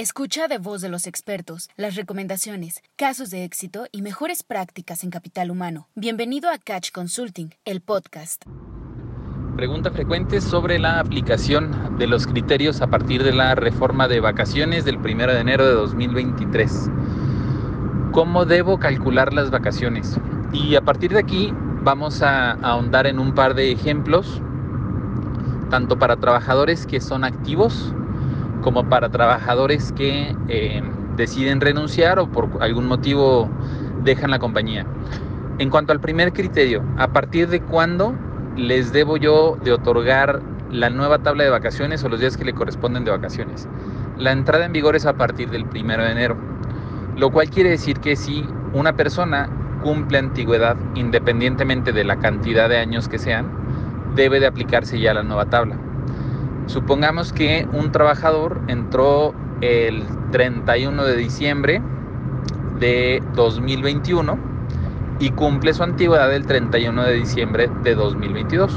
Escucha de voz de los expertos las recomendaciones, casos de éxito y mejores prácticas en capital humano. Bienvenido a Catch Consulting, el podcast. Pregunta frecuente sobre la aplicación de los criterios a partir de la reforma de vacaciones del 1 de enero de 2023. ¿Cómo debo calcular las vacaciones? Y a partir de aquí vamos a ahondar en un par de ejemplos, tanto para trabajadores que son activos como para trabajadores que eh, deciden renunciar o por algún motivo dejan la compañía. En cuanto al primer criterio, ¿a partir de cuándo les debo yo de otorgar la nueva tabla de vacaciones o los días que le corresponden de vacaciones? La entrada en vigor es a partir del primero de enero, lo cual quiere decir que si una persona cumple antigüedad independientemente de la cantidad de años que sean, debe de aplicarse ya la nueva tabla. Supongamos que un trabajador entró el 31 de diciembre de 2021 y cumple su antigüedad el 31 de diciembre de 2022.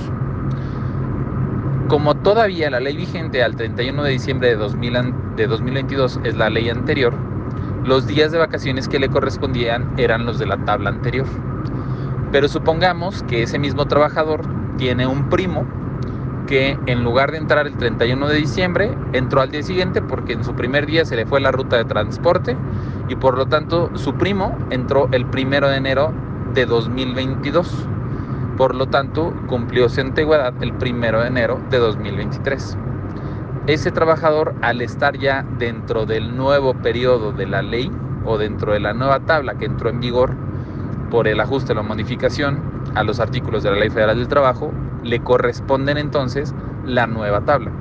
Como todavía la ley vigente al 31 de diciembre de, 2022 es la ley anterior, los días de vacaciones que le correspondían eran los de la tabla anterior. Pero supongamos que ese mismo trabajador tiene un primo que en lugar de entrar el 31 de diciembre, entró al día siguiente porque en su primer día se le fue la ruta de transporte y por lo tanto su primo entró el 1 de enero de 2022. Por lo tanto, cumplió su antigüedad el 1 de enero de 2023. Ese trabajador, al estar ya dentro del nuevo periodo de la ley o dentro de la nueva tabla que entró en vigor por el ajuste o la modificación a los artículos de la Ley Federal del Trabajo, le corresponden entonces la nueva tabla.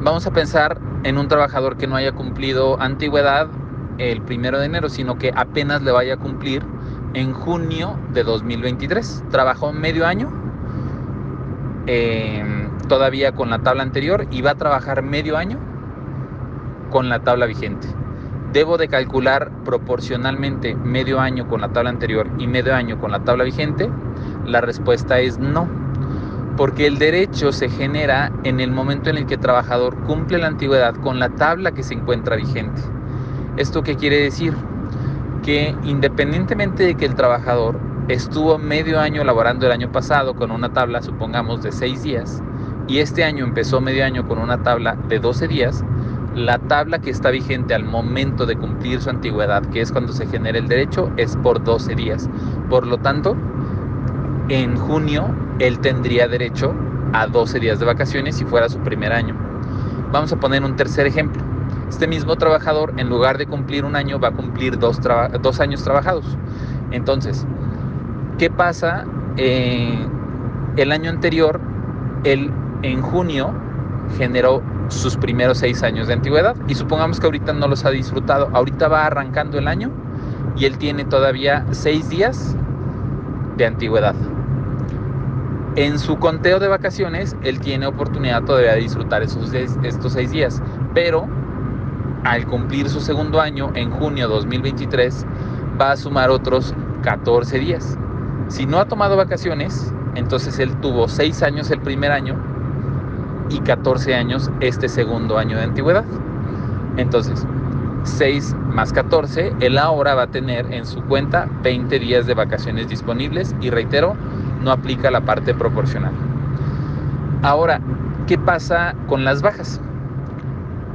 Vamos a pensar en un trabajador que no haya cumplido antigüedad el primero de enero, sino que apenas le vaya a cumplir en junio de 2023. Trabajó medio año em, todavía con la tabla anterior y va a trabajar medio año con la tabla vigente. ¿Debo de calcular proporcionalmente medio año con la tabla anterior y medio año con la tabla vigente? La respuesta es no porque el derecho se genera en el momento en el que el trabajador cumple la antigüedad con la tabla que se encuentra vigente. ¿Esto qué quiere decir? Que independientemente de que el trabajador estuvo medio año laborando el año pasado con una tabla, supongamos, de 6 días, y este año empezó medio año con una tabla de 12 días, la tabla que está vigente al momento de cumplir su antigüedad, que es cuando se genera el derecho, es por 12 días. Por lo tanto, en junio él tendría derecho a 12 días de vacaciones si fuera su primer año. Vamos a poner un tercer ejemplo. Este mismo trabajador, en lugar de cumplir un año, va a cumplir dos, años trabajados. Entonces, ¿qué pasa? Eh, el año anterior, él en junio generó sus primeros seis años de antigüedad y supongamos que ahorita no los ha disfrutado. Ahorita va arrancando el año y él tiene todavía seis días de antigüedad. En su conteo de vacaciones, él tiene oportunidad todavía de disfrutar estos seis días, pero al cumplir su segundo año, en junio de 2023, va a sumar otros 14 días. Si no ha tomado vacaciones, entonces él tuvo seis años el primer año y 14 años este segundo año de antigüedad. Entonces, 6 más 14, él ahora va a tener en su cuenta 20 días de vacaciones disponibles y reitero, no aplica la parte proporcional. Ahora, ¿qué pasa con las bajas?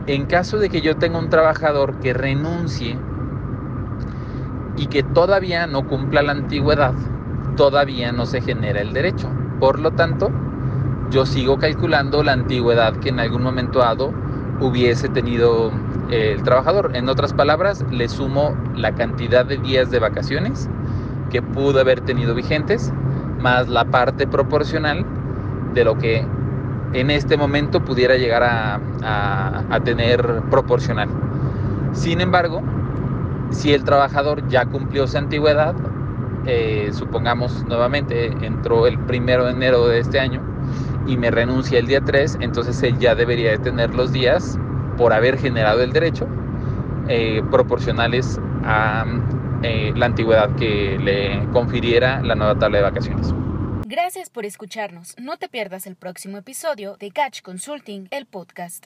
En caso de que yo tenga un trabajador que renuncie y que todavía no cumpla la antigüedad, todavía no se genera el derecho. Por lo tanto, yo sigo calculando la antigüedad que en algún momento dado hubiese tenido eh, el trabajador. En otras palabras, le sumo la cantidad de días de vacaciones que pudo haber tenido vigentes más la parte proporcional de lo que en este momento pudiera llegar a, tener proporcional. Sin embargo, si el trabajador ya cumplió su antigüedad, eh, supongamos nuevamente entró el primero de enero de este año y me renuncia el día 3, entonces él ya debería de tener los días por haber generado el derecho eh, proporcionales a eh, la antigüedad que le confiriera la nueva tabla de vacaciones. Gracias por escucharnos. No te pierdas el próximo episodio de Catch Consulting, el podcast.